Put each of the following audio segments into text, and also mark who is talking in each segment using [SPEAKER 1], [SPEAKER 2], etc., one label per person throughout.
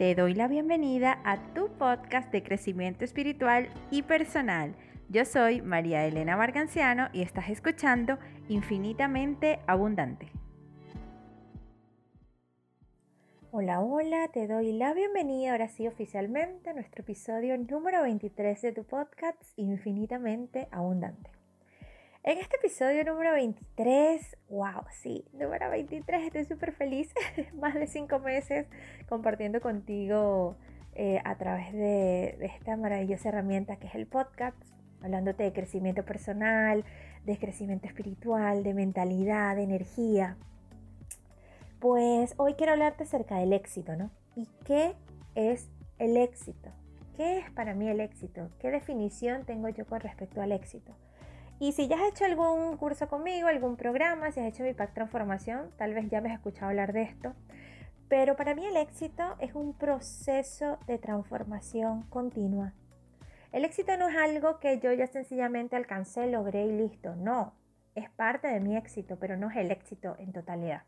[SPEAKER 1] Te doy la bienvenida a tu podcast de crecimiento espiritual y personal. Yo soy María Elena Marganciano y estás escuchando Infinitamente Abundante. Hola, hola, te doy la bienvenida ahora sí oficialmente a nuestro episodio número 23 de tu podcast Infinitamente Abundante. En este episodio número 23, wow, sí, número 23, estoy súper feliz, más de cinco meses compartiendo contigo eh, a través de, de, esta maravillosa herramienta que es el podcast, hablándote de crecimiento personal, de crecimiento espiritual, de mentalidad, de energía. Pues hoy quiero hablarte acerca del éxito, ¿no? ¿Y qué es el éxito? ¿Qué es para mí el éxito? ¿Qué definición tengo yo con respecto al éxito? Y si ya has hecho algún curso conmigo, algún programa, si has hecho mi pack transformación, tal vez ya me has escuchado hablar de esto. Pero para mí el éxito es un proceso de transformación continua. El éxito no es algo que yo ya sencillamente alcancé, logré y listo. No, es parte de mi éxito, pero no es el éxito en totalidad.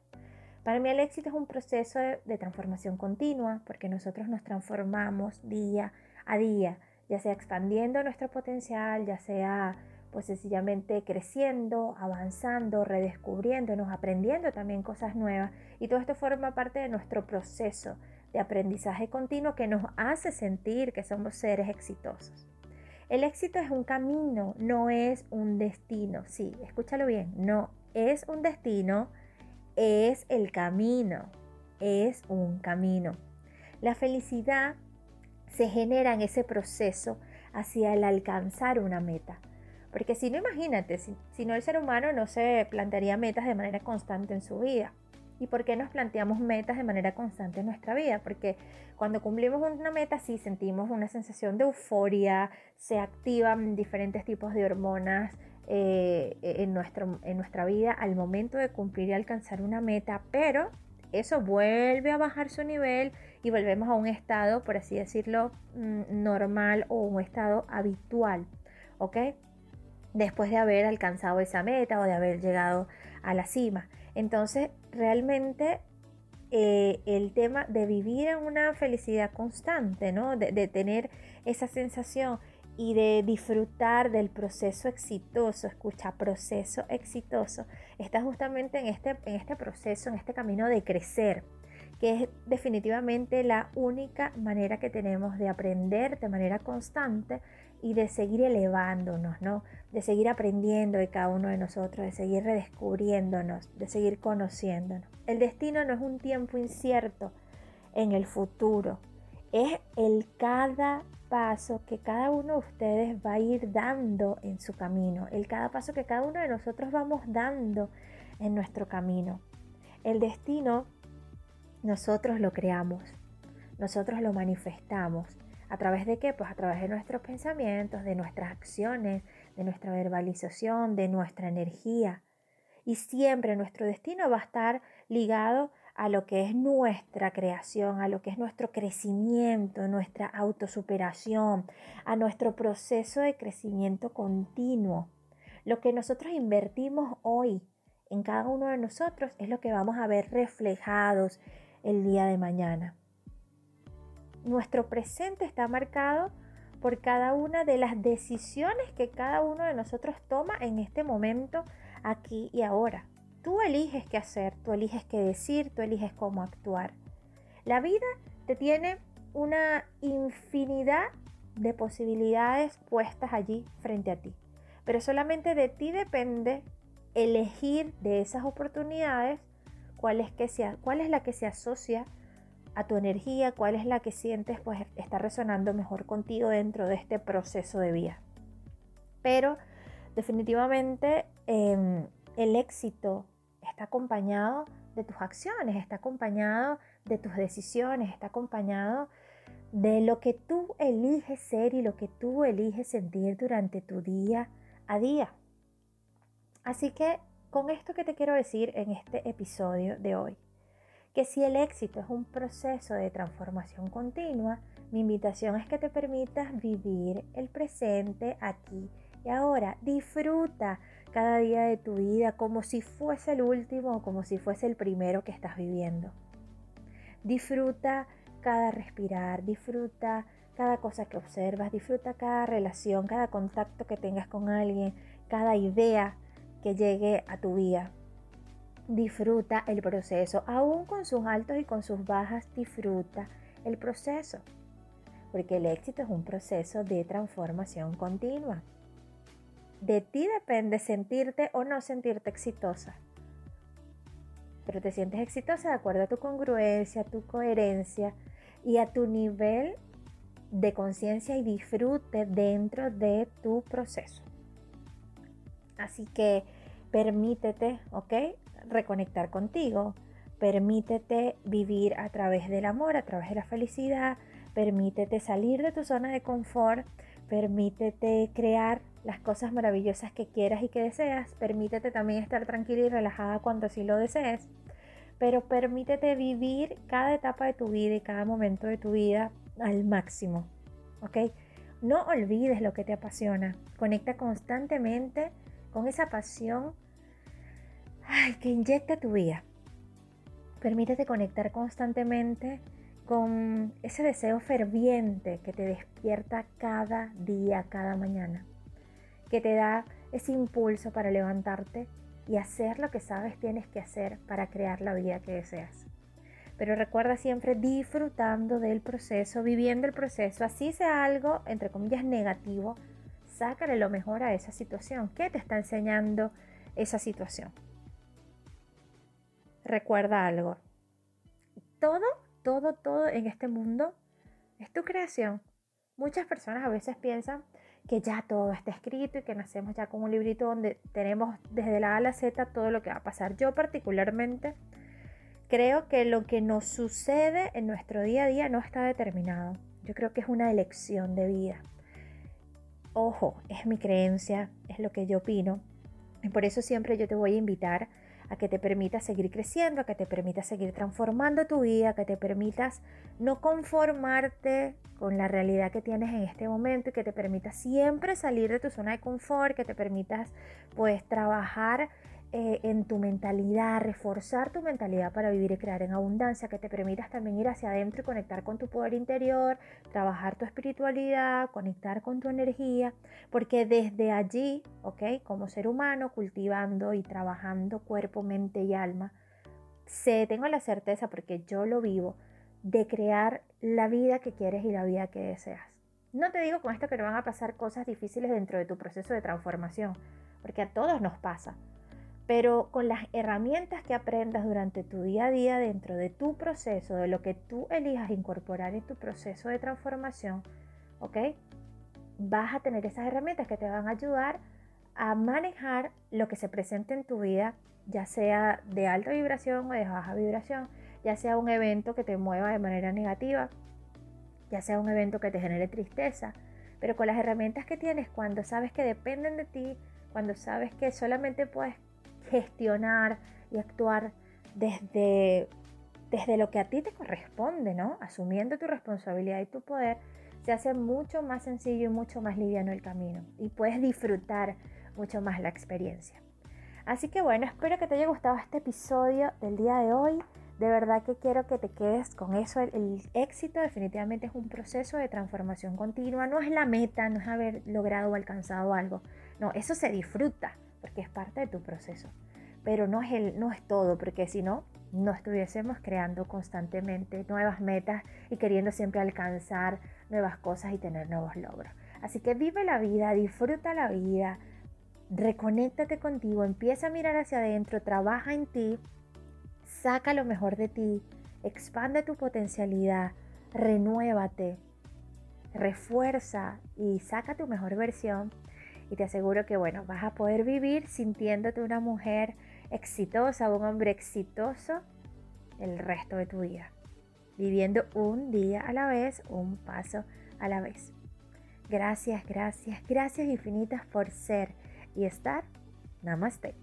[SPEAKER 1] Para mí el éxito es un proceso de, de transformación continua porque nosotros nos transformamos día a día, ya sea expandiendo nuestro potencial, ya sea pues sencillamente creciendo, avanzando, redescubriéndonos, aprendiendo también cosas nuevas. Y todo esto forma parte de nuestro proceso de aprendizaje continuo que nos hace sentir que somos seres exitosos. El éxito es un camino, no es un destino. Sí, escúchalo bien, no es un destino, es el camino, es un camino. La felicidad se genera en ese proceso hacia el alcanzar una meta. Porque si no, imagínate, si, no el ser humano no se plantearía metas de manera constante en su vida. ¿Y por qué nos planteamos metas de manera constante en nuestra vida? Porque cuando cumplimos una meta sí sentimos una sensación de euforia, se activan diferentes tipos de hormonas eh, en, nuestro, en nuestra vida al momento de cumplir y alcanzar una meta, pero eso vuelve a bajar su nivel y volvemos a un estado, por así decirlo, mm, normal o un estado habitual. ¿Ok? Después de haber alcanzado esa meta o de haber llegado a la cima. Entonces, realmente eh, el tema de vivir en una felicidad constante, ¿no? De, tener esa sensación y de disfrutar del proceso exitoso, escucha, proceso exitoso, está justamente en este, en este proceso, en este camino de crecer que es definitivamente la única manera que tenemos de aprender de manera constante y de seguir elevándonos, ¿no? De seguir aprendiendo de cada uno de nosotros, de seguir redescubriéndonos, de seguir conociéndonos. El destino no es un tiempo incierto en el futuro, es el cada paso que cada uno de ustedes va a ir dando en su camino, el cada paso que cada uno de nosotros vamos dando en nuestro camino. El destino nosotros lo creamos, nosotros lo manifestamos. ¿A través de qué? Pues a través de nuestros pensamientos, de nuestras acciones, de nuestra verbalización, de nuestra energía. Y siempre nuestro destino va a estar ligado a lo que es nuestra creación, a lo que es nuestro crecimiento, nuestra autosuperación, a nuestro proceso de crecimiento continuo. Lo que nosotros invertimos hoy en cada uno de nosotros es lo que vamos a ver reflejados el día de mañana. Nuestro presente está marcado por cada una de las decisiones que cada uno de nosotros toma en este momento, aquí y ahora. Tú eliges qué hacer, tú eliges qué decir, tú eliges cómo actuar. La vida te tiene una infinidad de posibilidades puestas allí frente a ti. Pero solamente de ti depende elegir de esas oportunidades cuál es, que cuál es la que se asocia a tu energía, cuál es la que sientes pues está resonando mejor contigo dentro de este proceso de vida. Pero definitivamente em, el éxito está acompañado de tus acciones, está acompañado de tus decisiones, está acompañado de lo que tú eliges ser y lo que tú eliges sentir durante tu día a día. Así que con esto que te quiero decir en este episodio de hoy, que si el éxito es un proceso de transformación continua, mi invitación es que te permitas vivir el presente aquí y ahora. Disfruta cada día de tu vida como si fuese el último o como si fuese el primero que estás viviendo. Disfruta cada respirar, disfruta cada cosa que observas, disfruta cada relación, cada contacto que tengas con alguien, cada idea que llegue a tu vida. Disfruta el proceso, aún con sus altos y con sus bajas, disfruta el proceso. Porque el éxito es un proceso de transformación continua. De ti depende sentirte o no sentirte exitosa. Pero te sientes exitosa de acuerdo a tu congruencia, a tu coherencia y a tu nivel de conciencia y disfrute dentro de tu proceso. Así que permítete, ¿ok? Reconectar contigo. Permítete vivir a través del amor, a través de la felicidad. Permítete salir de tu zona de confort. Permítete crear las cosas maravillosas que quieras y que deseas. Permítete también estar tranquila y relajada cuando así lo desees. Pero permítete vivir cada etapa de tu vida y cada momento de tu vida al máximo. ¿Ok? No olvides lo que te apasiona. Conecta constantemente con esa pasión que inyecta tu vida. Permítete conectar constantemente con ese deseo ferviente que te despierta cada día, cada mañana, que te da ese impulso para levantarte y hacer lo que sabes tienes que hacer para crear la vida que deseas. Pero recuerda siempre disfrutando del proceso, viviendo el proceso, así sea algo, entre comillas, negativo, sácale lo mejor a esa situación. ¿Qué te está enseñando esa situación? Recuerda algo. Todo, todo, todo en este mundo es tu creación. Muchas personas a veces piensan que ya todo está escrito y que nacemos ya con un librito donde tenemos desde la A a la Z todo lo que va a pasar. Yo particularmente creo que lo que nos sucede en nuestro día a día no está determinado. Yo creo que es una elección de vida. Ojo, es mi creencia, es lo que yo opino. Y por eso siempre yo te voy a invitar a que te permitas seguir creciendo, a que te permitas seguir transformando tu vida, a que te permitas no conformarte con la realidad que tienes en este momento y que te permitas siempre salir de tu zona de confort, que te permitas pues trabajar eh, en tu mentalidad, reforzar tu mentalidad para vivir y crear en abundancia, que te permitas también ir hacia adentro y conectar con tu poder interior, trabajar tu espiritualidad, conectar con tu energía, porque desde allí, ¿ok? Como ser humano, cultivando y trabajando cuerpo, mente y alma, sé, tengo la certeza, porque yo lo vivo, de crear la vida que quieres y la vida que deseas. No te digo con esto que no van a pasar cosas difíciles dentro de tu proceso de transformación, porque a todos nos pasa pero con las herramientas que aprendas durante tu día a día dentro de tu proceso, de lo que tú elijas incorporar en tu proceso de transformación, ¿ok? Vas a tener esas herramientas que te van a ayudar a manejar lo que se presente en tu vida, ya sea de alta vibración o de baja vibración, ya sea un evento que te mueva de manera negativa, ya sea un evento que te genere tristeza, pero con las herramientas que tienes, cuando sabes que dependen de ti, cuando sabes que solamente puedes gestionar y actuar desde, desde lo que a ti te corresponde, ¿no? Asumiendo tu responsabilidad y tu poder, se hace mucho más sencillo y mucho más liviano el camino y puedes disfrutar mucho más la experiencia. Así que bueno, espero que te haya gustado este episodio del día de hoy. De verdad que quiero que te quedes con eso. El, el, éxito definitivamente es un proceso de transformación continua. No es la meta, no es haber logrado o alcanzado algo. No, eso se disfruta porque es parte de tu proceso. Pero no es, el, no es todo, porque si no, no estuviésemos creando constantemente nuevas metas y queriendo siempre alcanzar nuevas cosas y tener nuevos logros. Así que vive la vida, disfruta la vida, reconéctate contigo, empieza a mirar hacia adentro, trabaja en ti, saca lo mejor de ti, expande tu potencialidad, renuévate, refuerza y saca tu mejor versión y te aseguro que, bueno, vas a poder vivir sintiéndote una mujer exitosa, un hombre exitoso el resto de tu vida. Viviendo un día a la vez, un paso a la vez. Gracias, gracias, gracias infinitas por ser y estar. Namaste.